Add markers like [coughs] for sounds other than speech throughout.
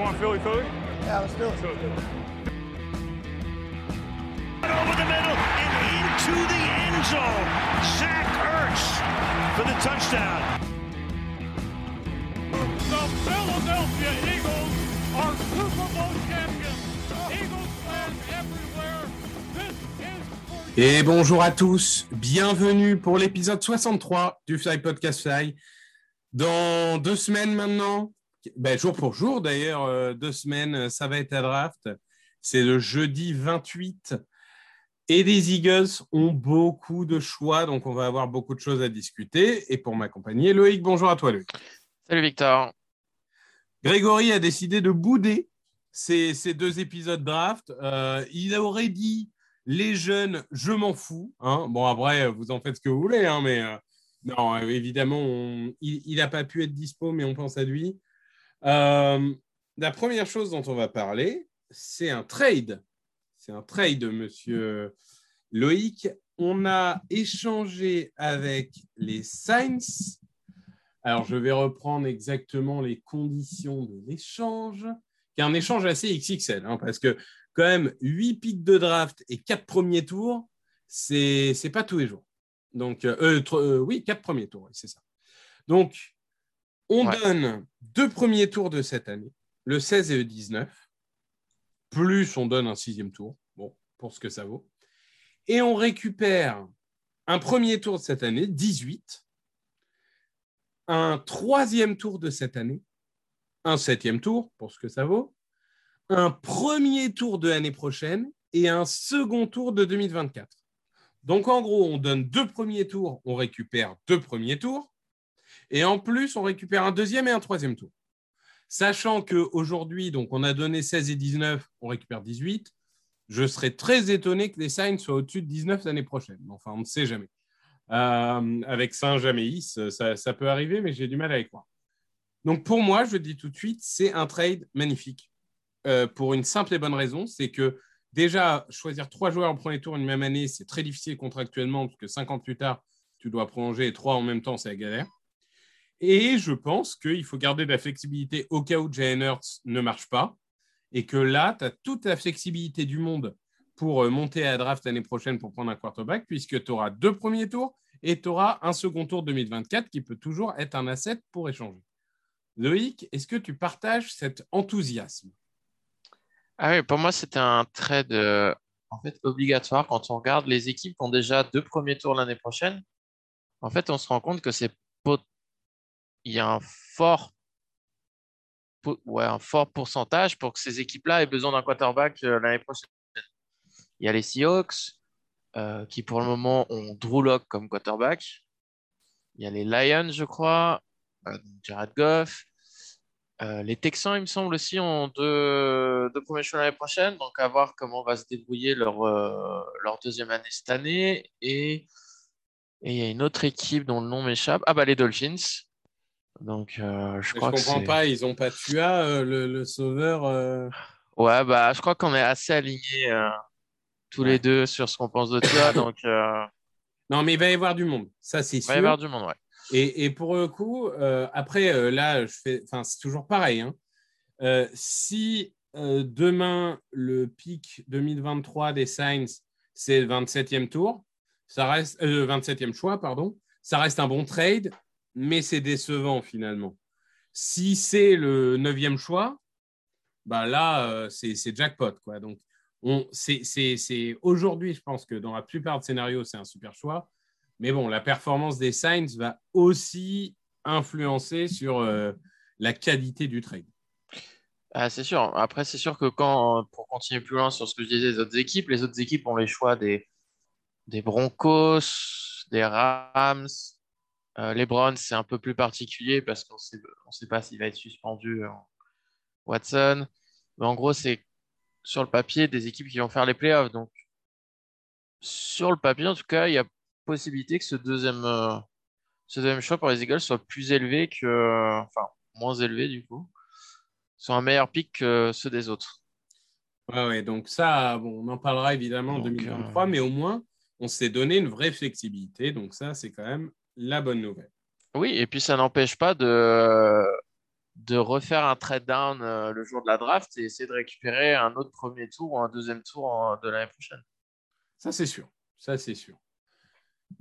want Philly Philly? Yeah, let's do it. over the middle and into the end zone. Zach Ertz for the touchdown. The Philadelphia Eagles are Super Bowl champions. Eagles fans everywhere. This is for you. Et bonjour à tous, bienvenue pour l'épisode 63 du Fly Podcast Fly. Dans deux semaines maintenant, ben, jour pour jour d'ailleurs, euh, deux semaines, ça va être à draft. C'est le jeudi 28 et les Eagles ont beaucoup de choix, donc on va avoir beaucoup de choses à discuter. Et pour m'accompagner, Loïc, bonjour à toi Loïc. Salut Victor. Grégory a décidé de bouder ces, ces deux épisodes draft. Euh, il aurait dit les jeunes, je m'en fous. hein. Bon, après, vous en faites ce que vous voulez, hein, mais euh, non, euh, évidemment, on- il n'a pas pu être dispo, mais on pense à lui. Euh, la première chose dont on va parler, c'est un trade. C'est un trade, monsieur Loïc. On a échangé avec les Saints alors, je vais reprendre exactement les conditions de l'échange, qui est un échange assez XXL, hein, parce que quand même, 8 pics de draft et 4 premiers tours, c'est n'est pas tous les jours. Donc, euh, euh, oui, 4 premiers tours, c'est ça. Donc, on Ouais. donne deux premiers tours de cette année, le 16 et le 19, plus on donne un sixième tour, bon, pour ce que ça vaut. Et on récupère un premier tour de cette année, 18, un troisième tour de cette année, un septième tour, pour ce que ça vaut, un premier tour de l'année prochaine et un second tour de 2024. Donc, en gros, on donne deux premiers tours, on récupère deux premiers tours, et en plus, on récupère un deuxième et un troisième tour. Sachant qu'aujourd'hui, on a donné 16 et 19, on récupère 18. Je serais très étonné que les Saints soient au-dessus de 19 l'année prochaine. Enfin, on ne sait jamais. Euh, avec Saint-Jaméis, ça, ça peut arriver, mais j'ai du mal à y croire. Donc pour moi, je dis tout de suite, c'est un trade magnifique. Euh, pour une simple et bonne raison, c'est que déjà, choisir trois joueurs en premier tour une même année, c'est très difficile contractuellement, parce que cinq ans plus tard, tu dois prolonger trois en même temps, c'est la galère. Et je pense qu'il faut garder de la flexibilité au cas où Jalen Hurts ne marche pas, et que là, tu as toute la flexibilité du monde pour euh, monter à draft l'année prochaine pour prendre un quarterback, puisque tu auras deux premiers tours et tu auras un second tour 2024 qui peut toujours être un asset pour échanger. Loïc, est-ce que tu partages cet enthousiasme? Ah oui, pour moi, c'était un trade obligatoire quand on regarde les équipes qui ont déjà deux premiers tours l'année prochaine. En fait, on se rend compte que c'est pot- il y a un fort ouais, pourcentage pour que ces équipes-là aient besoin d'un quarterback euh, l'année prochaine. Il y a les Seahawks euh, qui pour le moment ont Drew Lock comme quarterback. Il y a les Lions, je crois, euh, Jared Goff. Les Texans, il me semble aussi, ont deux, deux choix l'année prochaine. Donc, à voir comment va se débrouiller leur, leur deuxième année cette année. Et et il y a une autre équipe dont le nom m'échappe. Ah, bah, les Dolphins. Donc, euh, je Je crois que comprends pas, ils n'ont pas Tua, euh, le, le sauveur. euh, Ouais, bah, je crois qu'on est assez alignés euh, tous Ouais. les deux sur ce qu'on pense de toi. [coughs] donc, euh, Non, mais il va y avoir du monde, ça c'est il sûr. va y avoir du monde, ouais. Et, et pour le coup, euh, après, euh, là, je fais, enfin, c'est toujours pareil. hein. Euh, si euh, demain, le pic 2023 des Saints, c'est le 27e tour, ça reste, euh, 27e choix, pardon, ça reste un bon trade, mais c'est décevant finalement. Si c'est le 9e choix, bah là, euh, c'est jackpot. Quoi. Donc, on, c'est, aujourd'hui, je pense que dans la plupart des scénarios, c'est un super choix. Mais bon, la performance des Saints va aussi influencer sur euh, la qualité du trade. Ah, c'est sûr. Après, c'est sûr que quand, pour continuer plus loin sur ce que je disais autres équipes, les autres équipes ont les choix des Broncos, des Rams. Euh, les Browns, c'est un peu plus particulier parce qu'on on sait pas s'il va être suspendu en Watson. Mais en gros, c'est sur le papier des équipes qui vont faire les playoffs. Donc, sur le papier, en tout cas, il y a possibilité que ce deuxième, euh, ce deuxième choix pour les Eagles soit plus élevé que, enfin, moins élevé du coup, soit un meilleur pick que ceux des autres. Ouais, ouais, donc ça, bon, on en parlera évidemment en Donc, 2023, euh, mais au moins, on s'est donné une vraie flexibilité. Donc ça, c'est quand même la bonne nouvelle. Oui, et puis ça n'empêche pas de, de refaire un trade down euh, le jour de la draft et essayer de récupérer un autre premier tour ou un deuxième tour de l'année prochaine. Ça, c'est sûr. Ça, c'est sûr.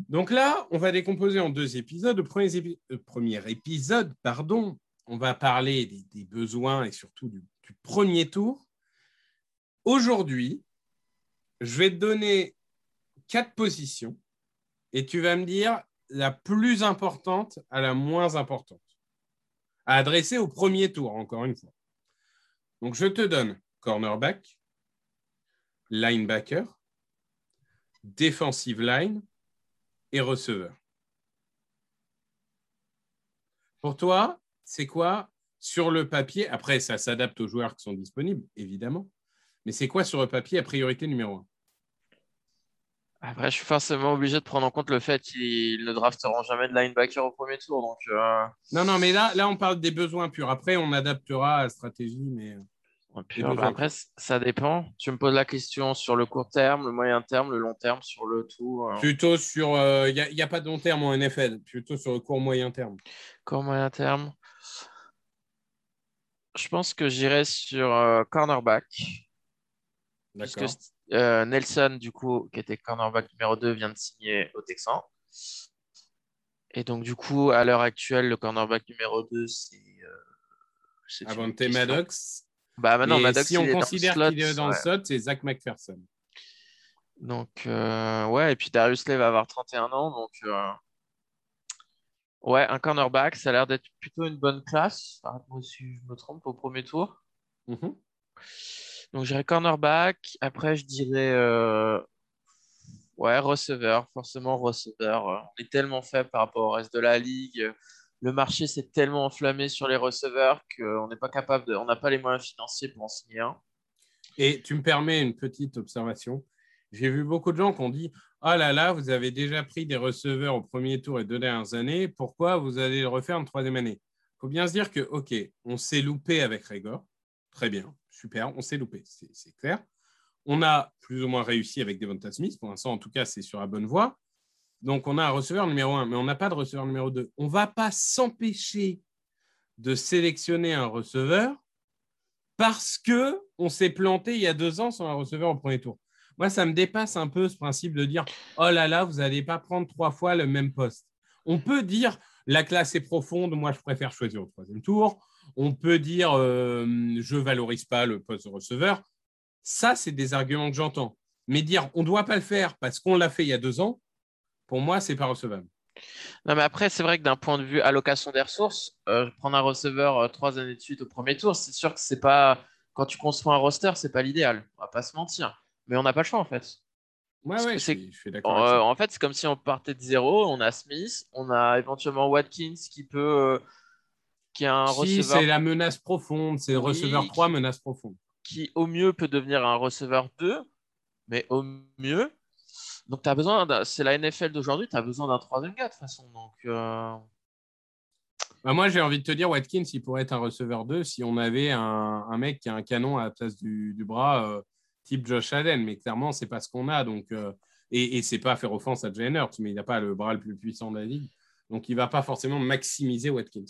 Donc là, on va décomposer en deux épisodes. Le premier, épi- euh, premier épisode, pardon, on va parler des, des besoins et surtout du, du premier tour. Aujourd'hui, je vais te donner quatre positions et tu vas me dire la plus importante à la moins importante à adresser au premier tour, encore une fois. Donc, je te donne cornerback, linebacker, defensive line et receveur. Pour toi, c'est quoi sur le papier? Après, ça s'adapte aux joueurs qui sont disponibles, évidemment. Mais c'est quoi sur le papier à priorité numéro un? Après, je suis forcément obligé de prendre en compte le fait qu'ils ne drafteront jamais de linebacker au premier tour. Donc, euh, Non, non, mais là, là, on parle des besoins purs. Après, on adaptera à la stratégie, mais puis, euh, bah, après, ça dépend. Tu me poses la question sur le court terme, le moyen terme, le long terme, sur le tout. euh, plutôt sur. Il n'y a, pas de long terme en NFL, plutôt sur le court moyen terme. Court moyen terme. Je pense que j'irai sur euh, cornerback. D'accord. Euh, Nelson, du coup, qui était cornerback numéro 2, vient de signer au Texan. Et donc, du coup, à l'heure actuelle, le cornerback numéro 2, c'est. euh, Avante. Maddox. Bah, maintenant, Maddox, si on considère qu'il est dans le slot, c'est Zach McPherson. Donc, euh, ouais, et puis Darius Slay va avoir 31 ans. Donc, euh, ouais, un cornerback, ça a l'air d'être plutôt une bonne classe. Arrête-moi si je me trompe au premier tour. Mhm. Donc, j'irai cornerback. Après, je dirais, euh, ouais, receveur. Forcément, receveur. On est tellement faible par rapport au reste de la ligue. Le marché s'est tellement enflammé sur les receveurs qu'on n'est pas capable de. On n'a pas les moyens financiers pour en signer un. Et tu me permets une petite observation. J'ai vu beaucoup de gens qui ont dit Oh là là, vous avez déjà pris des receveurs au premier tour et deux dernières années. Pourquoi vous allez le refaire en troisième année? Il faut bien se dire que, OK, on s'est loupé avec Régor. Très bien, super, on s'est loupé, c'est clair. On a plus ou moins réussi avec Devonta Smith. Pour l'instant, en tout cas, c'est sur la bonne voie. Donc, on a un receveur numéro un, mais on n'a pas de receveur numéro deux. On ne va pas s'empêcher de sélectionner un receveur parce que on s'est planté il y a deux ans sur un receveur au premier tour. Moi, ça me dépasse un peu ce principe de dire oh là là, vous n'allez pas prendre trois fois le même poste. On peut dire la classe est profonde, moi je préfère choisir au troisième tour. On peut dire euh, je valorise pas le poste de receveur. Ça, c'est des arguments que j'entends. Mais dire on ne doit pas le faire parce qu'on l'a fait il y a deux ans, pour moi, c'est pas recevable. Non, mais après, c'est vrai que d'un point de vue allocation des ressources, euh, prendre un receveur euh, trois années de suite au premier tour, c'est sûr que c'est pas. Quand tu construis un roster, c'est pas l'idéal. On va pas se mentir. Mais on n'a pas le choix, en fait. Ouais, je suis, je suis d'accord. Euh, en fait, c'est comme si on partait de zéro. On a Smith, on a éventuellement Watkins qui peut. euh, qui a un Si, receveur c'est la menace profonde, c'est le Oui, receveur 3, qui- menace profonde. qui, au mieux, peut devenir un receveur 2, mais au mieux. Donc, tu as besoin. d'un- C'est la NFL d'aujourd'hui, tu as besoin d'un troisième gars, de toute façon. Donc. euh, Bah, moi, j'ai envie de te dire, Watkins, il pourrait être un receveur 2 si on avait un, un mec qui a un canon à la place du, du bras, euh, type Josh Allen. Mais clairement, c'est pas ce qu'on a. Donc, euh, et, et c'est pas faire offense à Jalen Hurts, mais il n'a pas le bras le plus puissant de la ligue. Donc, il va pas forcément maximiser Watkins.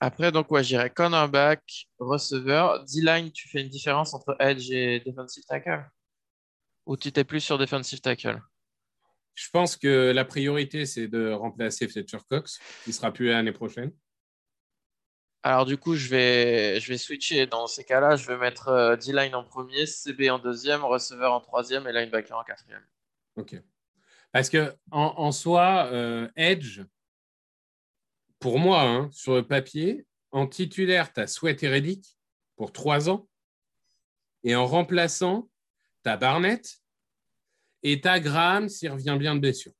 Après, donc, ouais, j'irais cornerback, receveur. D-line, tu fais une différence entre edge et defensive tackle? Ou tu t'es plus sur defensive tackle? Je pense que la priorité, c'est de remplacer Fletcher Cox, qui sera plus l'année prochaine. Alors, du coup, je vais, je vais switcher. Dans ces cas-là, je vais mettre euh, D-line en premier, CB en deuxième, receveur en troisième et linebacker en quatrième. OK. Parce que en, en soi, euh, Edge, pour moi, hein, sur le papier, en titulaire, tu as Sweat pour trois ans. Et en remplaçant, tu as Barnett et tu as Graham s'il revient bien de blessure.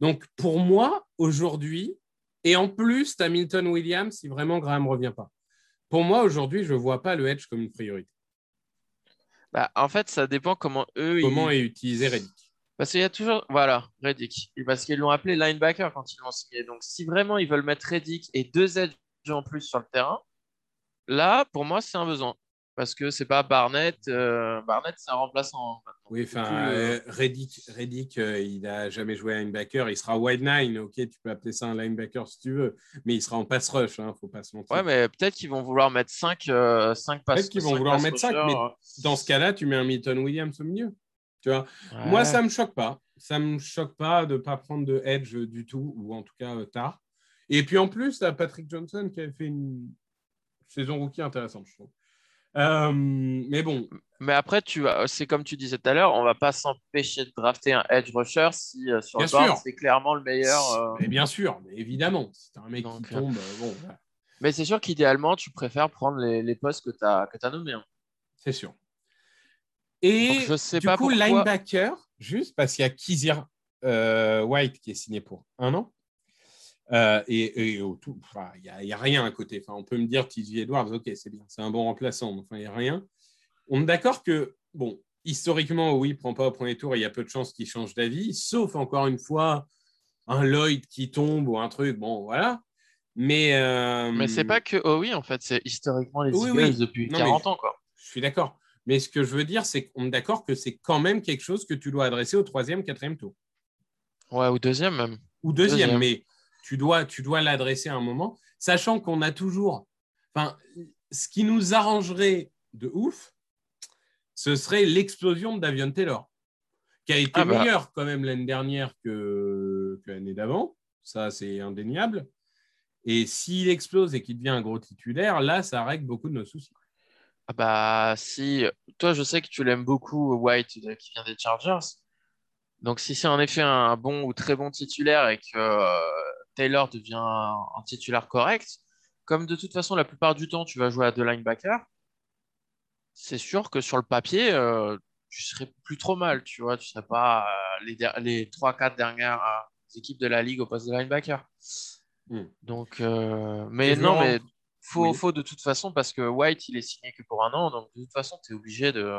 Donc, pour moi, aujourd'hui, et en plus, tu as Milton Williams si vraiment Graham ne revient pas. Pour moi, aujourd'hui, je ne vois pas le Edge comme une priorité. Bah, en fait, ça dépend comment eux. Comment ils... est utilisé Reddick Parce qu'il y a toujours. Voilà, Reddick. Parce qu'ils l'ont appelé linebacker quand ils l'ont signé. Donc, si vraiment ils veulent mettre Reddick et deux edge en plus sur le terrain, là, pour moi, c'est un besoin. Parce que c'est pas Barnett. euh, Barnett, c'est un remplaçant. maintenant. Oui, enfin, euh, Reddick, Reddick, euh, il n'a jamais joué à linebacker. Il sera wide nine, ok, tu peux appeler ça un linebacker si tu veux, mais il sera en pass rush, hein, faut pas se mentir. Ouais, mais peut-être qu'ils vont vouloir mettre 5 cinq passes. Peut-être qu'ils vont vouloir mettre cinq, rushers, mais Dans ce cas-là, tu mets un Milton Williams au milieu. Tu vois Moi, ça me choque pas. Ça me choque pas de ne pas prendre de edge du tout, ou en tout cas tard. Et puis en plus, tu as Patrick Johnson qui a fait une saison rookie intéressante, je trouve. Euh, mais bon, Mais après, tu c'est comme tu disais tout à l'heure, on va pas s'empêcher de drafter un edge rusher si euh, sur Bien le board, c'est clairement le meilleur. euh. mais bien sûr, mais évidemment, si tu un mec Donc, qui tombe, bon, voilà, Mais c'est sûr qu'idéalement, tu préfères prendre les, les postes que tu as, que as nommés. hein. c'est sûr. Et Donc, je sais du pas coup, pourquoi- linebacker, juste parce qu'il y a Kizir euh, White qui est signé pour un an. Euh, et, et au tout, enfin, il n'y a, rien à côté. Enfin, on peut me dire TJ Edwards, ok, c'est bien, c'est un bon remplaçant, mais enfin, il n'y a rien. On est d'accord que, bon, historiquement, oui, il ne prend pas au premier tour, il y a peu de chances qu'il change d'avis, sauf encore une fois, un Lloyd qui tombe ou un truc, bon, voilà. Mais, euh, Mais c'est pas que oh oui, en fait, c'est historiquement les Oui, Eagles oui. depuis Non, 40 mais- ans. Quoi. je suis d'accord. Mais ce que je veux dire, c'est qu'on est d'accord que c'est quand même quelque chose que tu dois adresser au troisième, quatrième tour. Ouais, ou deuxième même. ou deuxième, Deuxième. mais tu dois, tu dois l'adresser à un moment, sachant qu'on a toujours. Enfin, ce qui nous arrangerait de ouf, ce serait l'explosion de Davion Taylor, qui a été Ah bah. meilleur quand même l'année dernière que, que l'année d'avant. Ça, c'est indéniable. Et s'il explose et qu'il devient un gros titulaire, là, ça règle beaucoup de nos soucis. Ah bah si, toi je sais que tu l'aimes beaucoup, White, qui vient des Chargers. Donc si c'est en effet un bon ou très bon titulaire et que euh, Taylor devient un, un titulaire correct, comme de toute façon la plupart du temps tu vas jouer à deux linebackers, c'est sûr que sur le papier, euh, tu serais plus trop mal, tu vois, tu serais pas euh, les, les 3-4 dernières euh, équipes de la ligue au poste de linebacker. Hmm. Donc, euh, mais Et non, mais faut, Oui. faut de toute façon parce que White il est signé que pour un an, donc de toute façon tu es obligé de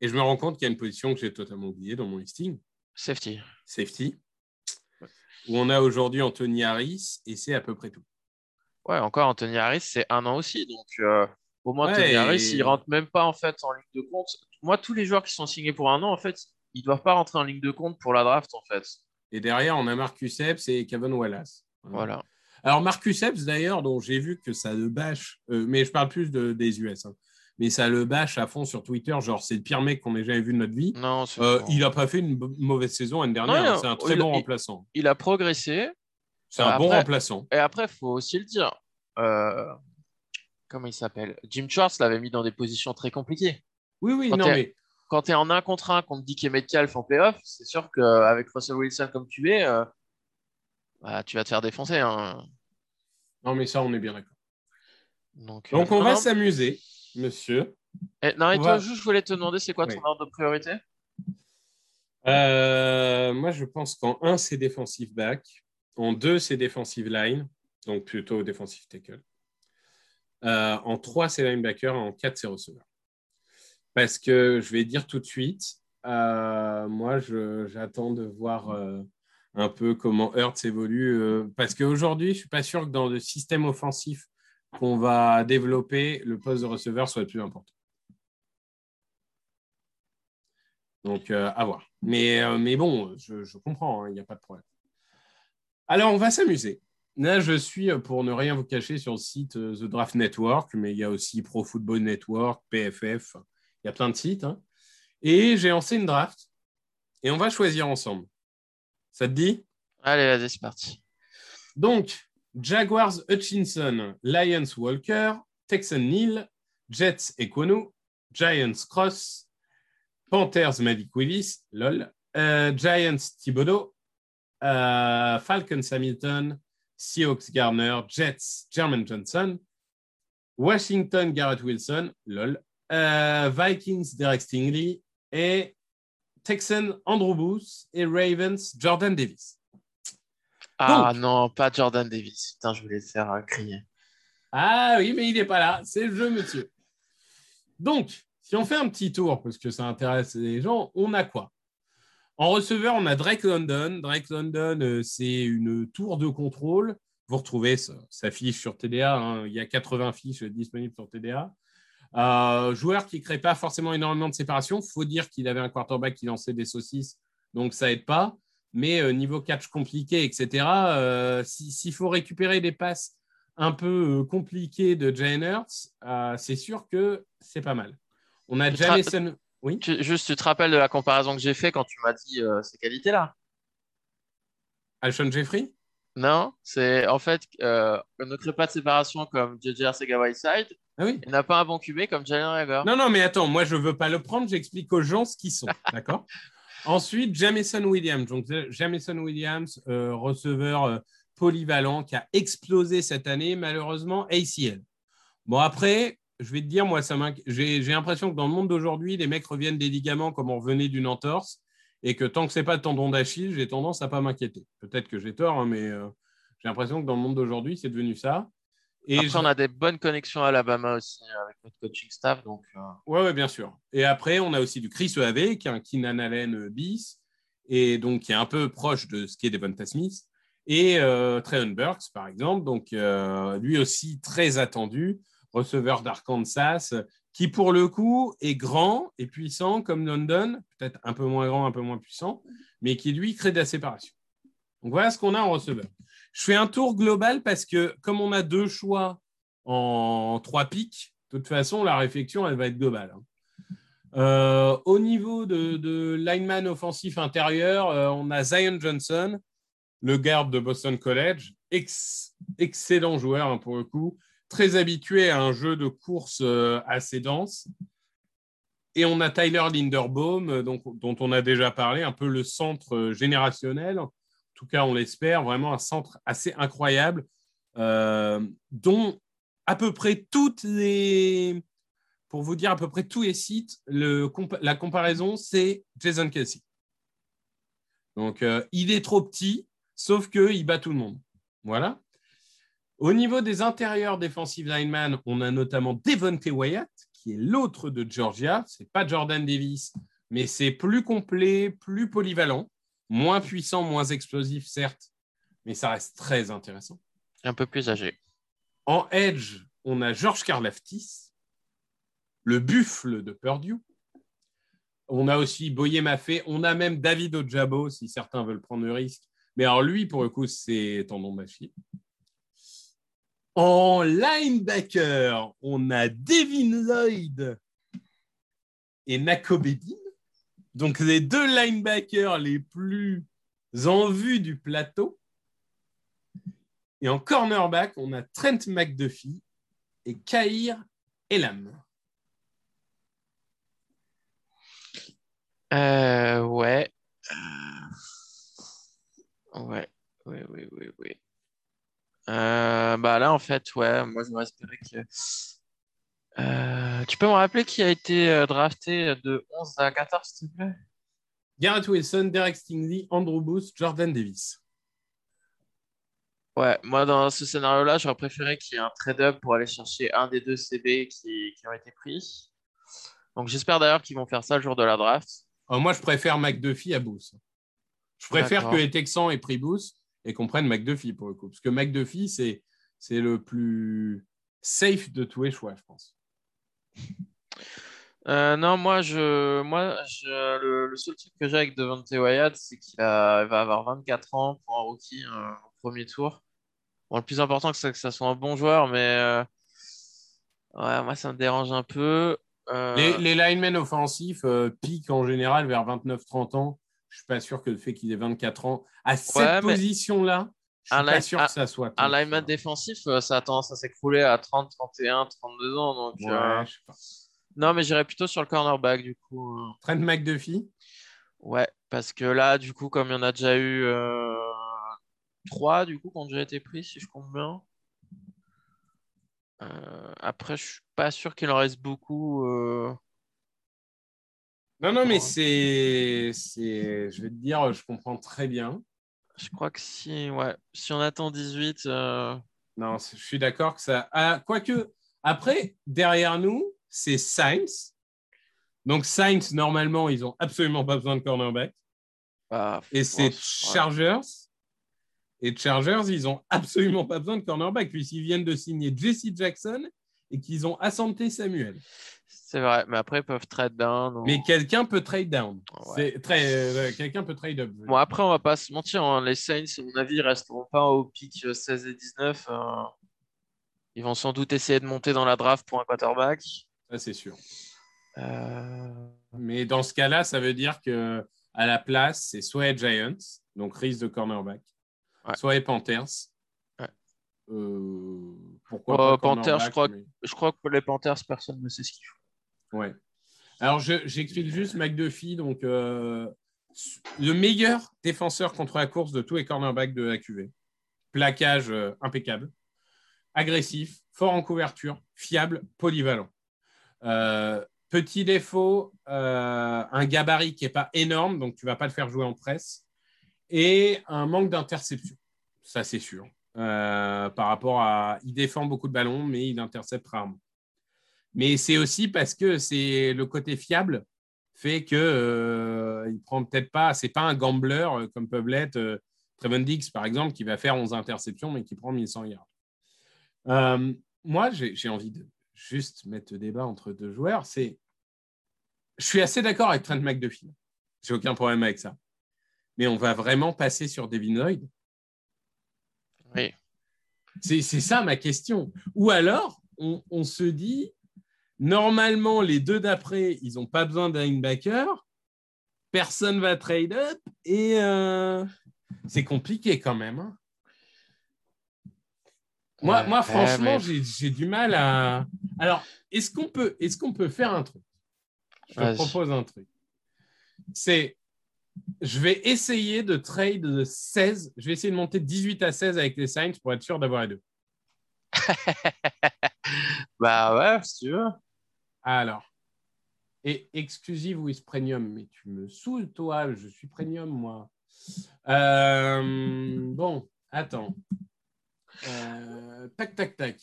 Et je me rends compte qu'il y a une position que j'ai totalement oubliée dans mon listing, safety. safety, où on a aujourd'hui Anthony Harris, et c'est à peu près tout. Ouais, encore Anthony Harris, c'est un an aussi, donc euh, pour moi Ouais, Anthony Harris il rentre même pas en fait en ligne de compte. Moi tous les joueurs qui sont signés pour un an en fait ils doivent pas rentrer en ligne de compte pour la draft en fait. Et derrière, on a Marcus Epps et Kevin Wallace. Voilà. Alors, Marcus Epps, d'ailleurs, dont j'ai vu que ça le bâche, euh, mais je parle plus de, des US, hein, mais ça le bâche à fond sur Twitter, genre c'est le pire mec qu'on ait jamais vu de notre vie. Non, Euh, il n'a pas fait une mauvaise saison l'année dernière, hein, c'est un très il- bon il- remplaçant. il a progressé. C'est un bon remplaçant. Et après, faut aussi le dire. euh, comment il s'appelle? Jim Schwartz l'avait mis dans des positions très compliquées. Oui, oui, Quand non, mais Quand tu es en 1 contre 1 contre DK Metcalf en playoff, c'est sûr qu'avec Russell Wilson comme tu es, euh, bah, tu vas te faire défoncer. hein. non, mais ça, on est bien d'accord. Donc, Donc, euh, on non, va s'amuser, monsieur. Et, non, et toi, juste, je voulais te demander, c'est quoi ton Oui. ordre de priorité? Euh, moi, je pense qu'en 1, c'est défensive back. En 2, c'est défensive line, donc plutôt défensive tackle. Euh, en 3, c'est linebacker. En 4, c'est receveur. Parce que je vais dire tout de suite, euh, moi, j'attends de voir un peu comment Hurts évolue. parce qu'aujourd'hui, je ne suis pas sûr que dans le système offensif qu'on va développer, le poste de receveur soit le plus important. Donc, euh, à voir. Mais, euh, mais bon, je, je comprends, hein, il n'y a pas de problème. Alors, on va s'amuser. Là, je suis, euh, pour ne rien vous cacher, sur le site The Draft Network, mais il y a aussi Pro Football Network, PFF, il y a plein de sites. hein. Et j'ai lancé une draft et on va choisir ensemble. Ça te dit? Allez, vas-y, c'est parti. Donc, Jaguars Hutchinson, Lions Walker, Texan Neal, Jets Equonu, Giants Cross, Panthers Malik Willis, lol, euh, Giants Thibodeau, euh, Falcons Hamilton, Seahawks Garner, Jets Jermaine Johnson, Washington Garrett Wilson, lol, euh, Vikings Derek Stingley et Texan Andrew Booth et Ravens Jordan Davis. Ah Donc- non, pas Jordan Davis. Putain, je voulais te faire euh, crier. Ah oui, mais il n'est pas là. C'est le jeu, monsieur. Donc, si on fait un petit tour, parce que ça intéresse les gens, on a quoi? En receveur, on a Drake London. Drake London, euh, c'est une tour de contrôle. Vous retrouvez sa, sa fiche sur TDA. hein. Il y a 80 fiches disponibles sur TDA. Euh, joueur qui ne crée pas forcément énormément de séparation. Il faut dire qu'il avait un quarterback qui lançait des saucisses, donc ça aide pas. Mais euh, niveau catch compliqué, etc., euh, s'il faut récupérer des passes un peu euh, compliquées de Hurts, euh, c'est sûr que c'est pas mal. On a Jamison. Oui. Tu- juste, tu te rappelles de la comparaison que j'ai fait quand tu m'as dit euh, ces qualités-là? Alshon Jeffrey? Non, c'est en fait, on ne crée pas de séparation comme JJ Arcega-Whiteside. Ah oui Il n'a pas un bon QB comme Jalen Rager. Non, non, mais attends, moi, je ne veux pas le prendre, j'explique aux gens ce qu'ils sont. D'accord? [laughs] Ensuite, Jamison Williams. Donc, Jamison Williams, euh, receveur euh, polyvalent qui a explosé cette année, malheureusement, ACL. Bon, après, je vais te dire, moi, ça j'ai l'impression que dans le monde d'aujourd'hui, les mecs reviennent des ligaments comme on revenait d'une entorse et que tant que ce n'est pas le tendon d'Achille, j'ai tendance à pas m'inquiéter. Peut-être que j'ai tort, hein, mais euh, j'ai l'impression que dans le monde d'aujourd'hui, c'est devenu ça. Et Après, je- on a des bonnes connexions à Alabama aussi euh, avec notre coaching staff. Donc, euh, Ouais, ouais, bien sûr. Et après, on a aussi du Chris EAV, qui est un Keenan Allen euh, bis, et donc qui est un peu proche de ce qu'est Devonta Smith, et euh, Trayon Burks, par exemple, donc euh, lui aussi très attendu, receveur d'Arkansas, qui pour le coup est grand et puissant comme London, peut-être un peu moins grand, un peu moins puissant, mais qui lui crée de la séparation. Donc voilà ce qu'on a en receveur. Je fais un tour global parce que comme on a deux choix en trois pics, de toute façon, la réflexion, elle va être globale. hein. Euh, au niveau de, lineman offensif intérieur, euh, on a Zion Johnson, le garde de Boston College, ex- excellent joueur hein, pour le coup, très habitué à un jeu de course euh, assez dense. Et on a Tyler Linderbaum, dont on a déjà parlé, un peu le centre générationnel. Tout cas, on l'espère, vraiment un centre assez incroyable, euh, dont à peu près toutes les, pour vous dire à peu près tous les sites, la comparaison, c'est Jason Kelsey. Donc, euh, il est trop petit, sauf qu'il bat tout le monde. Voilà. Au niveau des intérieurs défensive lineman, on a notamment Devontae Wyatt, qui est l'autre de Georgia. C'est pas Jordan Davis, mais c'est plus complet, plus polyvalent, moins puissant, moins explosif, certes, mais ça reste très intéressant. un peu plus âgé. En edge, on a George Karlaftis, le buffle de Purdue. On a aussi Boyer Maffé. On a même David Ojabo, si certains veulent prendre le risque. Mais alors lui, pour le coup, c'est tendon d'Achille. En linebacker, on a Devin Lloyd et Nako Bedin. Donc les deux linebackers les plus en vue du plateau. Et en cornerback, on a Trent McDuffie et Kair Elam. Euh, ouais. Euh, Ouais, oui, oui, oui. Euh, bah là, en fait, ouais, moi, j'aurais espéré que. Euh, tu peux me rappeler qui a été euh, drafté de 11 à 14, s'il te plaît? Garrett Wilson, Derek Stingley, Andrew Booth, Jordan Davis. Ouais, moi, dans ce scénario-là, j'aurais préféré qu'il y ait un trade-up pour aller chercher un des deux CB qui, qui ont été pris. Donc, j'espère d'ailleurs qu'ils vont faire ça le jour de la draft. Alors, moi, je préfère McDuffie à Booth. Je préfère que les Texans aient pris Booth et qu'on prenne McDuffie pour le coup. Parce que McDuffie, c'est, c'est le plus safe de tous les choix, je pense. Euh, non, moi, je, moi je, le, le seul truc que j'ai avec Devontae Wyatt, c'est qu'il va avoir 24 ans pour un rookie euh, au premier tour. Bon, le plus important, c'est que ça soit un bon joueur, mais euh, ouais, moi, ça me dérange un peu. Euh, Les, les linemen offensifs piquent en général vers 29-30 ans. Je suis pas sûr que le fait qu'il ait 24 ans à cette Ouais, mais- position-là, je suis Un pas line- sûr un- que ça soit. un tant que lineman défensif, euh, ça a tendance à s'écrouler à 30, 31, 32 ans. Donc, Ouais, euh, je sais pas. non, mais j'irais plutôt sur le cornerback, du coup. euh. Trent McDuffie? Ouais, parce que là, du coup, comme il y en a déjà eu euh, trois, du coup, qui ont déjà été pris, si je compte bien. Euh, après, je suis pas sûr qu'il en reste beaucoup. euh. Non, non, mais c'est, je vais te dire, je comprends très bien. Je crois que si, ouais, si on attend 18, euh, Non, je suis d'accord que ça. Ah, quoique, après, derrière nous, c'est Saints. Donc, Saints, normalement, ils n'ont absolument pas besoin de cornerback. bah, Et c'est ouais, Chargers. Et Chargers, ils n'ont absolument pas besoin de cornerback, puisqu'ils viennent de signer Jesse Jackson et qu'ils ont Asante Samuel. C'est vrai, mais après, ils peuvent trade down. ou- Mais quelqu'un peut trade down. Ouais. C'est très, euh, quelqu'un peut trade up. Bon, après, on va pas se mentir, hein, les Saints, à mon avis, resteront pas au pic euh, 16 et 19. euh, Ils vont sans doute essayer de monter dans la draft pour un quarterback. Ça, c'est sûr. Euh, Mais dans ce cas-là, ça veut dire que à la place, c'est soit Giants, donc risque de cornerback, Ouais. soit les Panthers. Ouais. Euh, pourquoi pas Panthers, je crois mais- Je crois que pour les Panthers, personne ne sait ce qu'ils font. Ouais. Alors, je- j'explique juste McDuffie. Donc, euh, le meilleur défenseur contre la course de tous les cornerbacks de la QV. Plaquage euh, impeccable. Agressif, fort en couverture, fiable, polyvalent. Euh, petit défaut, euh, un gabarit qui n'est pas énorme, donc tu ne vas pas le faire jouer en presse. Et un manque d'interception. Ça, c'est sûr. Euh, par rapport à. Il défend beaucoup de ballons, mais il intercepte rarement. Mais c'est aussi parce que c'est le côté fiable fait que euh, il prend peut-être pas, c'est pas un gambler euh, comme peuvent l'être euh, Trevon par exemple qui va faire 11 interceptions mais qui prend 1100 yards. Euh, moi, j'ai j'ai envie de juste mettre le débat entre deux joueurs. C'est, je suis assez d'accord avec Trent McDuffie. J'ai aucun problème avec ça. Mais on va vraiment passer sur Devin Lloyd. Oui. C'est c'est ça ma question. Ou alors, on, on se dit, normalement, les deux d'après, ils n'ont pas besoin d'un linebacker. Personne va trade up. Et euh, c'est compliqué quand même. hein. Moi, Ouais, moi ouais, franchement, mais- j'ai j'ai du mal à. Alors, est-ce qu'on peut, est qu'on peut faire un truc? Je te propose un truc. C'est je vais essayer de trade 16. Je vais essayer de monter de 18 à 16 avec les Saints pour être sûr d'avoir les deux. [laughs] Bah ouais, si tu veux. Alors, et exclusive ou is premium, mais tu me saoules, toi, je suis premium, moi. Euh, bon, attends. Euh, tac, tac, tac.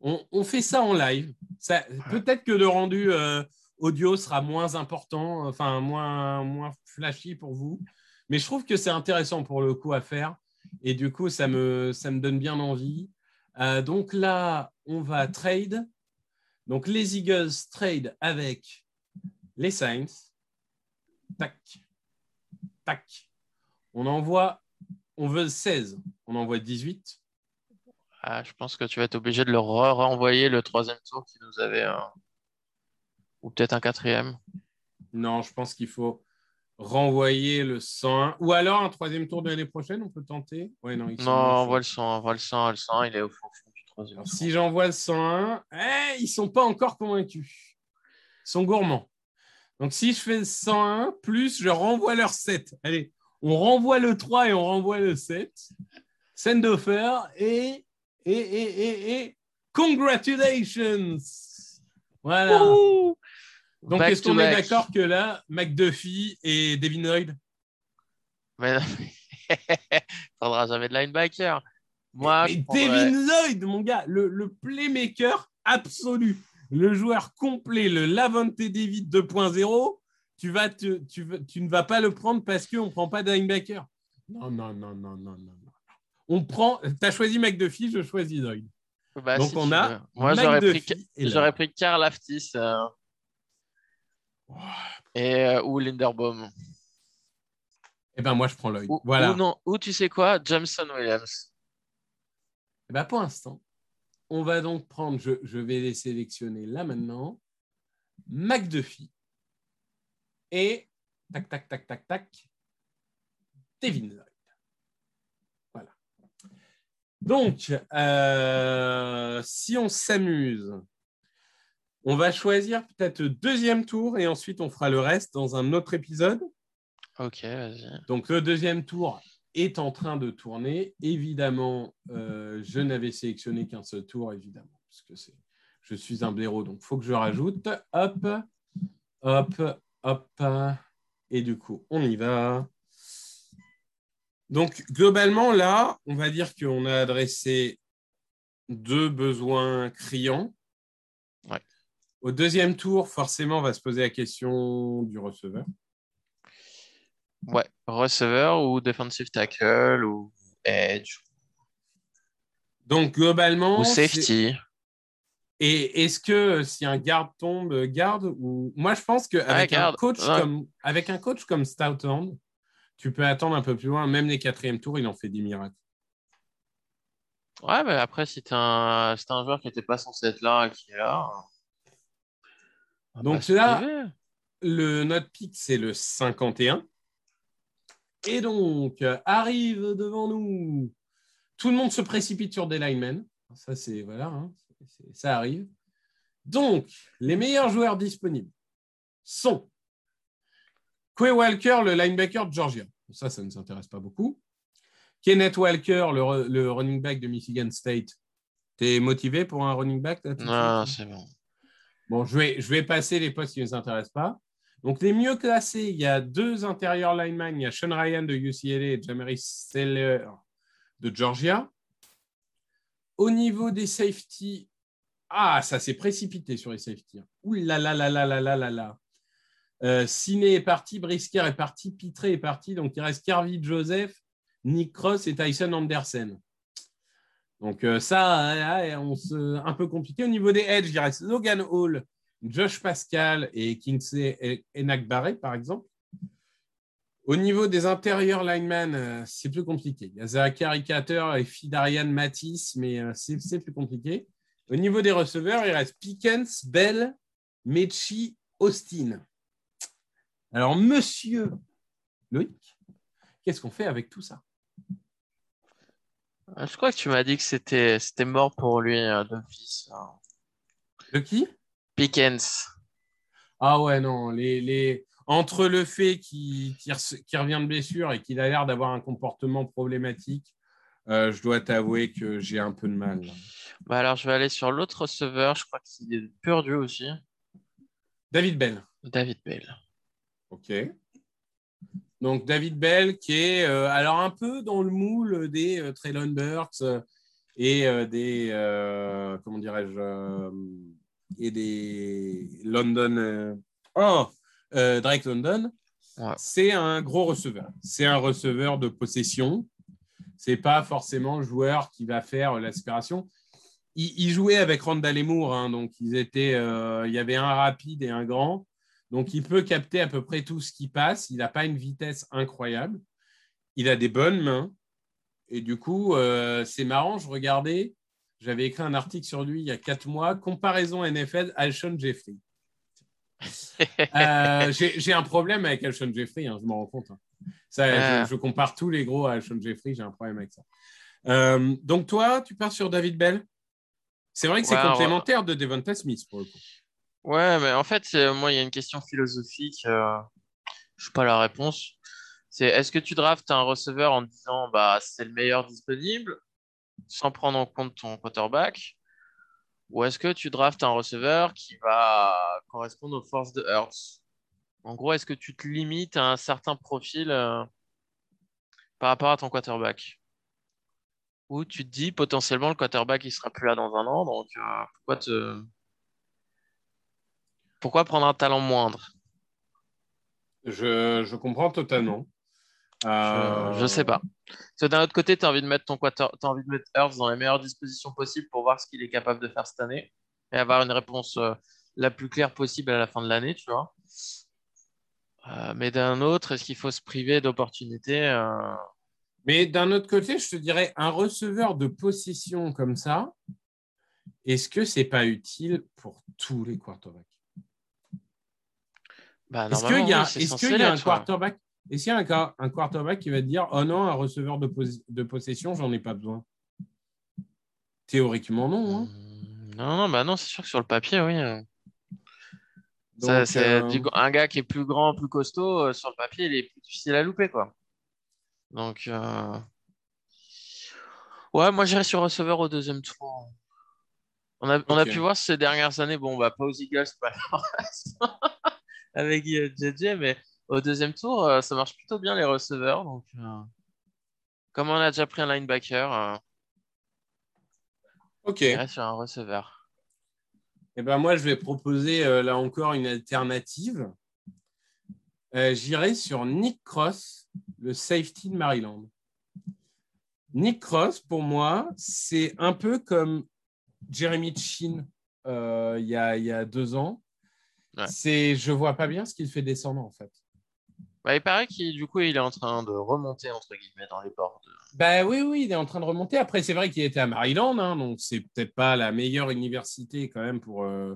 On, on fait ça en live. Ça- Peut-être que le rendu euh, audio sera moins important, enfin moins, moins flashy pour vous, mais je trouve que c'est intéressant pour le coup à faire. Et du coup, ça me, ça me donne bien envie. Euh, donc là, on va trade. Donc les Eagles trade avec les Saints. Tac. Tac. On envoie, on veut 16. On envoie 18. Ah, je pense que tu vas être obligé de leur re- renvoyer le troisième tour qui nous avait. euh, Ou peut-être un quatrième? Non, je pense qu'il faut renvoyer le 101. Ou alors un troisième tour de l'année prochaine, on peut tenter. Ouais, non, Non, envoie chauds. le 100, envoie le 100, le 100, il est au fond du troisième Alors, si j'envoie le 101, eh, ils ne sont pas encore convaincus. Ils sont gourmands. Donc, si je fais le 101, plus je renvoie leur 7. Allez, on renvoie le 3 et on renvoie le 7. Send offer et, et, et, et, et congratulations. Voilà. Ouh Donc, est-ce qu'on est d'accord que là, McDuffie et Devin Lloyd? Mais faudra [laughs] jamais de linebacker. Moi, Mais je prendrais- Devin Lloyd, mon gars, le, le playmaker absolu, le joueur complet, le Lavante David 2.0, tu, vas te- tu, vas- tu ne vas pas le prendre parce qu'on ne prend pas de linebacker. Non, non, non, non, non, non. non. On prend. Tu as choisi McDuffie, je choisis Lloyd. Bah, Donc si on a veux. Moi, pris, et j'aurais pris Karl Aftis euh, et, euh, ou Linderbaum. Eh ben moi, je prends Lloyd. Ou, Voilà. ou non, ou tu sais quoi, Jameson Williams. Eh ben, pour l'instant, on va donc prendre, je, je vais les sélectionner là maintenant, McDuffie et tac, tac, tac, tac, tac, Devin Lloyd. Voilà. Donc, euh, si on s'amuse, on va choisir peut-être le deuxième tour et ensuite on fera le reste dans un autre épisode. Ok, vas-y. Donc le deuxième tour est en train de tourner. Évidemment, euh, je n'avais sélectionné qu'un seul tour, évidemment, parce que c'est, je suis un blaireau, donc il faut que je rajoute. Hop, hop, hop. Et du coup, on y va. Donc globalement, là, on va dire qu'on a adressé deux besoins criants. Ouais. Au deuxième tour, forcément, on va se poser la question du receveur. Ouais, receveur ou defensive tackle ou edge Donc globalement, ou safety. Et est-ce que si un garde tombe, garde ou moi je pense qu'avec un garde. coach Ouais. comme avec un coach comme Stoutland, tu peux attendre un peu plus loin. Même les quatrièmes tours, il en fait des miracles. Ouais, mais après, si t'es un, un joueur qui n'était pas censé être là, qui est là. Va Donc se là-. Le notre pick c'est le 51. Et donc arrive devant nous. Tout le monde se précipite sur des linemen. Ça c'est voilà, hein, c'est- ça arrive. Donc les meilleurs joueurs disponibles sont Quay Walker, le linebacker de Georgia. Ça, ça ne nous intéresse pas beaucoup. Kenneth Walker, le, running back de Michigan State. T'es motivé pour un running back là, Non, suite? C'est bon. Bon, je vais, je vais passer les postes qui ne nous intéressent pas. Donc, les mieux classés, il y a deux intérieurs linemen. Il y a Sean Ryan de UCLA et Jamari Seller de Georgia. Au niveau des safety, ah, ça s'est précipité sur les safety. Ouh là là là là là là là là. Euh, est parti, Brisker est parti, Pitré est parti. Donc, il reste Carvey Joseph, Nick Cross et Tyson Anderson. Donc, euh, ça, on se... un peu compliqué. Au niveau des edges, il reste Logan Hall, Josh Pascal et Kingsley Enakbare, par exemple. Au niveau des intérieurs linemen, euh, c'est plus compliqué. Il y a Zachary Carter et Fidarian Matisse, mais euh, c'est plus compliqué. Au niveau des receveurs, il reste Pickens, Bell, Mechi, Austin. Alors, monsieur Loïc, qu'est-ce qu'on fait avec tout ça? Je crois que tu m'as dit que c'était c'était mort pour lui euh, hein. De qui? Pickens. Ah ouais, non. Les, les... Entre le fait qu'il qu'il re- qu'il revient de blessure et qu'il a l'air d'avoir un comportement problématique, euh, je dois t'avouer que j'ai un peu de mal. Bah alors, je vais aller sur l'autre receveur. Je crois qu'il est perdu aussi. David Bell. David Bell. OK. Donc, David Bell qui est euh, alors un peu dans le moule des euh, Traylon Burks euh, et des, comment dirais-je, et des London, oh, Drake London. Ouais. C'est un gros receveur. C'est un receveur de possession. C'est pas forcément le joueur qui va faire l'aspiration. Il, il jouait avec Randall et Moore, hein, donc ils étaient, euh, il y avait un rapide et un grand. Donc, il peut capter à peu près tout ce qui passe. Il n'a pas une vitesse incroyable. Il a des bonnes mains. Et du coup, euh, c'est marrant. Je regardais, j'avais écrit un article sur lui il y a quatre mois. Comparaison NFL, Alshon Jeffrey. [laughs] Euh, J'ai un problème avec Alshon Jeffrey, hein, je m'en rends compte. hein. Ça, Ah. je, je compare tous les gros à Alshon Jeffrey, j'ai un problème avec ça. Euh, donc, toi, tu pars sur David Bell? C'est vrai que c'est complémentaire de Devonta Smith pour le coup. Ouais, mais en fait, moi, il y a une question philosophique. euh, je sais pas la réponse. C'est est-ce que tu draftes un receveur en disant bah c'est le meilleur disponible sans prendre en compte ton quarterback? Ou est-ce que tu draftes un receveur qui va correspondre aux forces de Hurts? En gros, est-ce que tu te limites à un certain profil euh, par rapport à ton quarterback? Ou tu te dis potentiellement le quarterback il sera plus là dans un an, donc euh, pourquoi te pourquoi prendre un talent moindre? Je, je comprends totalement. Je, Euh, je sais pas. D'un autre côté, tu as envie de mettre ton quarter, t'as envie de mettre Hurts dans les meilleures dispositions possibles pour voir ce qu'il est capable de faire cette année et avoir une réponse euh, la plus claire possible à la fin de l'année, tu vois. Euh, mais d'un autre, est-ce qu'il faut se priver d'opportunités euh, Mais d'un autre côté, je te dirais, un receveur de possession comme ça, est-ce que c'est pas utile pour tous les quarterbacks? Bah, Est-ce qu'il y a, oui, y un quarterback Est-ce qu'il y a un, qua- un quarterback qui va te dire Oh non, un receveur de, pos- de possession, j'en ai pas besoin Théoriquement, non. hein. Hum, Non, non, bah non, c'est sûr que sur le papier, oui. euh, c'est euh, un gars qui est plus grand, plus costaud, euh, sur le papier, il est plus difficile à louper, quoi. Donc, euh, ouais, moi j'irais sur receveur au deuxième tour. On a, on a pu voir ces dernières années, bon, bah pas aux Eagles, pas [laughs] avec JJ, mais au deuxième tour, euh, ça marche plutôt bien les receveurs. Donc, euh, comme on a déjà pris un linebacker, euh, j'irais sur un receveur. Eh ben moi, je vais proposer là encore une alternative. Euh, J'irai sur Nick Cross, le safety de Maryland. Nick Cross, pour moi, c'est un peu comme Jeremy Chin euh, il, y a, il y a deux ans. Ouais. C'est, je vois pas bien ce qu'il fait descendre en fait. Bah, il paraît qu'il du coup il est en train de remonter entre guillemets dans les bords. Ben oui, oui, il est en train de remonter. Après, c'est vrai qu'il était à Maryland, hein, donc c'est peut-être pas la meilleure université quand même pour, euh,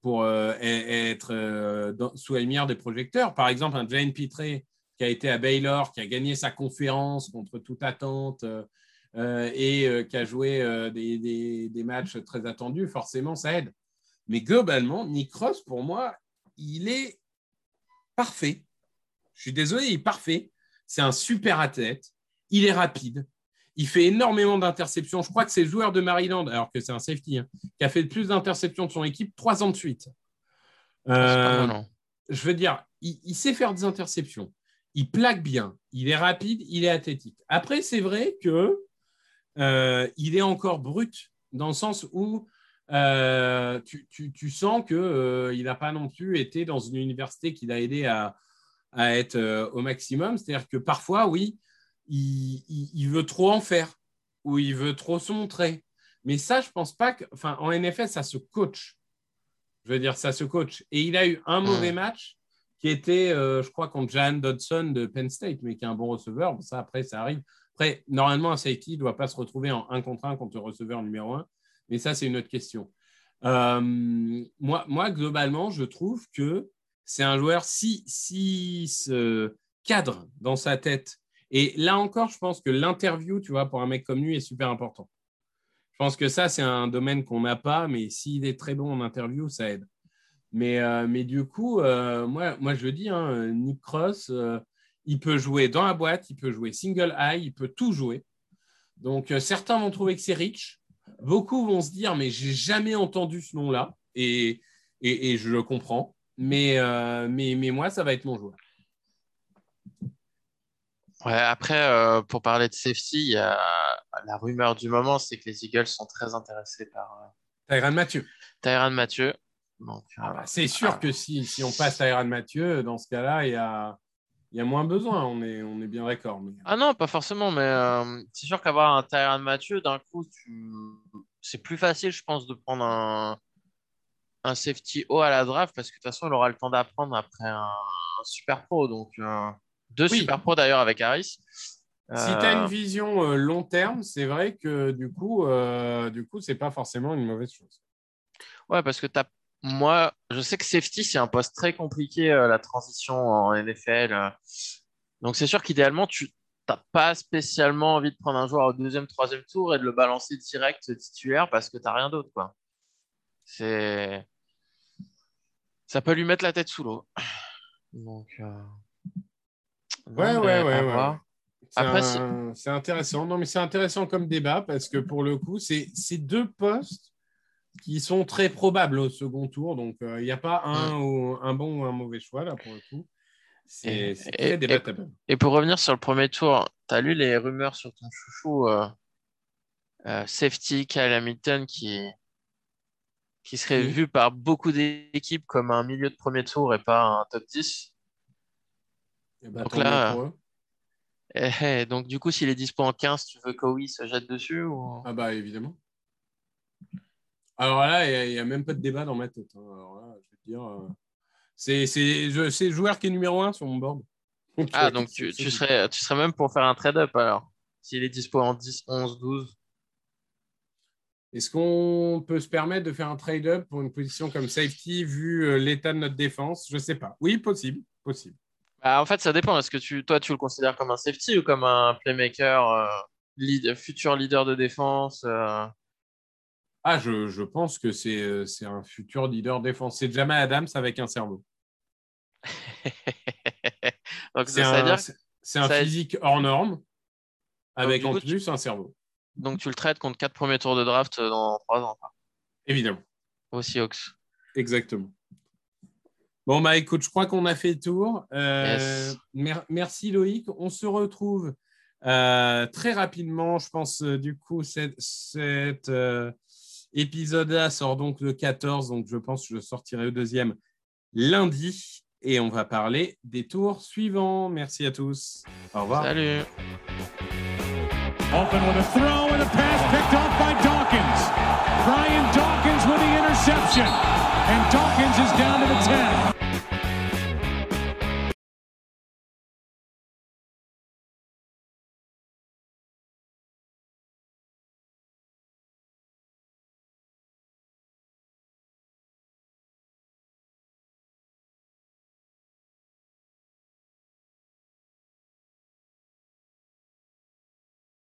pour euh, e- être euh, dans- sous la lumière des projecteurs. Par exemple, un Jane Pitré qui a été à Baylor, qui a gagné sa conférence contre toute attente et qui a joué des, des- des matchs très attendus, forcément, ça aide. Mais globalement, Nick Ross, pour moi, il est parfait. Je suis désolé, il est parfait. C'est un super athlète. Il est rapide. Il fait énormément d'interceptions. Je crois que c'est le joueur de Maryland, alors que c'est un safety, hein, qui a fait le plus d'interceptions de son équipe trois ans de suite. Pas Euh, mal, hein. je veux dire, il, il sait faire des interceptions. Il plaque bien. Il est rapide. Il est athlétique. Après, c'est vrai que euh, il est encore brut dans le sens où euh, tu, tu- tu sens que euh, n'a pas non plus été dans une université qui l'a aidé à, à être euh, au maximum. C'est-à-dire que parfois, oui, il, il- il veut trop en faire ou il veut trop se montrer. Mais ça, je pense pas que. Enfin, en NFL, ça se coach. Je veux dire, ça se coach. Et il a eu un mauvais match qui était, je crois, contre Jan Dodson de Penn State, mais qui est un bon receveur. Bon, ça, après, ça arrive. Après, normalement, un safety ne doit pas se retrouver en 1 contre 1 contre le receveur numéro 1. Mais ça, c'est une autre question. Euh, moi, globalement, je trouve que c'est un joueur, si, si se cadre dans sa tête, et là encore, je pense que l'interview, tu vois, pour un mec comme lui, est super important. Je pense que ça, c'est un domaine qu'on n'a pas, mais s'il est très bon en interview, ça aide. Mais, euh, du coup, euh, moi, je dis, hein, Nick Cross, il peut jouer dans la boîte, il peut jouer single high, il peut tout jouer. Donc, certains vont trouver que c'est rich. Beaucoup vont se dire, mais j'ai jamais entendu ce nom-là. Et, et, et je le comprends. Mais, euh, mais, mais moi, ça va être mon joueur. Ouais, après, euh, pour parler de safety, il y a la rumeur du moment, c'est que les Eagles sont très intéressés par euh, Mathieu. Tyrann Mathieu. Euh, Ah bah, c'est sûr ah. que si, si on passe Tyrann Mathieu, dans ce cas-là, il y a, il y a moins besoin. On est, on est bien d'accord. Mais... Ah non, pas forcément, mais euh, c'est sûr qu'avoir un Tyrann Mathieu, d'un coup, tu... c'est plus facile, je pense, de prendre un, un safety haut à la draft parce que de toute façon, il aura le temps d'apprendre après un, un super pro. Donc, euh, deux Oui. super pros d'ailleurs avec Harris. Si tu as une vision euh, long terme, c'est vrai que du coup, du coup, c'est pas forcément une mauvaise chose. Ouais, parce que t'as... moi, je sais que safety, c'est un poste très compliqué, euh, la transition en NFL. euh. Donc, c'est sûr qu'idéalement, tu n'as pas spécialement envie de prendre un joueur au deuxième, troisième tour et de le balancer direct titulaire parce que tu n'as rien d'autre, quoi. C'est... Ça peut lui mettre la tête sous l'eau. Donc, euh, Ouais, ouais, ouais, ouais. C'est Après, un- c'est intéressant. Non, mais c'est intéressant comme débat parce que pour le coup, c'est c'est deux postes qui sont très probables au second tour. Donc, euh, il n'y a pas un, ou, un bon ou un mauvais choix là pour le coup. C'est Et- et- et- débattable. Et pour revenir sur le premier tour, tu as lu les rumeurs sur ton chouchou euh, euh, safety Kyle Hamilton qui, qui serait Oui. vu par beaucoup d'équipes comme un milieu de premier tour et pas un top 10. Eh ben, Donc là. Et, et donc du coup, s'il est dispo en 15, tu veux qu'Owi se jette dessus ou... Ah bah évidemment. Alors là, il n'y a, même pas de débat dans ma tête. hein. Alors là, je te dire, euh, c'est c'est je- c'est le joueur qui est numéro un sur mon board. [laughs] Ah, euh, donc tu, serais, tu serais même pour faire un trade-up alors, s'il est dispo en 10, 11, 12. Est-ce qu'on peut se permettre de faire un trade-up pour une position comme safety vu euh, l'état de notre défense? Je ne sais pas. Oui, possible. possible. Bah, en fait, ça dépend. Est-ce que tu, toi, tu le considères comme un safety ou comme un playmaker, euh, lead- futur leader de défense euh, Ah, je, je pense que c'est euh, c'est un futur leader défense. C'est Jamal Adams avec un cerveau. [laughs] Donc, C'est un, dire c'est- c'est un ça- physique hors norme avec en coup, tu- plus un cerveau. donc tu le traites contre 4 premiers tours de draft dans 3 ans, Évidemment. aux Seahawks. Exactement. Bon, bah écoute, je crois qu'on a fait le tour. Euh, Yes. mer- merci Loïc. On se retrouve euh, très rapidement. Je pense, euh, du coup, cet, cet, Épisode A sort donc le 14, donc je pense que je sortirai le deuxième lundi. Et on va parler des tours suivants. Merci à tous. Au revoir. Salut. Open with a throw and a pass picked off by Dawkins. Brian Dawkins with the interception. And Dawkins is down to the 10.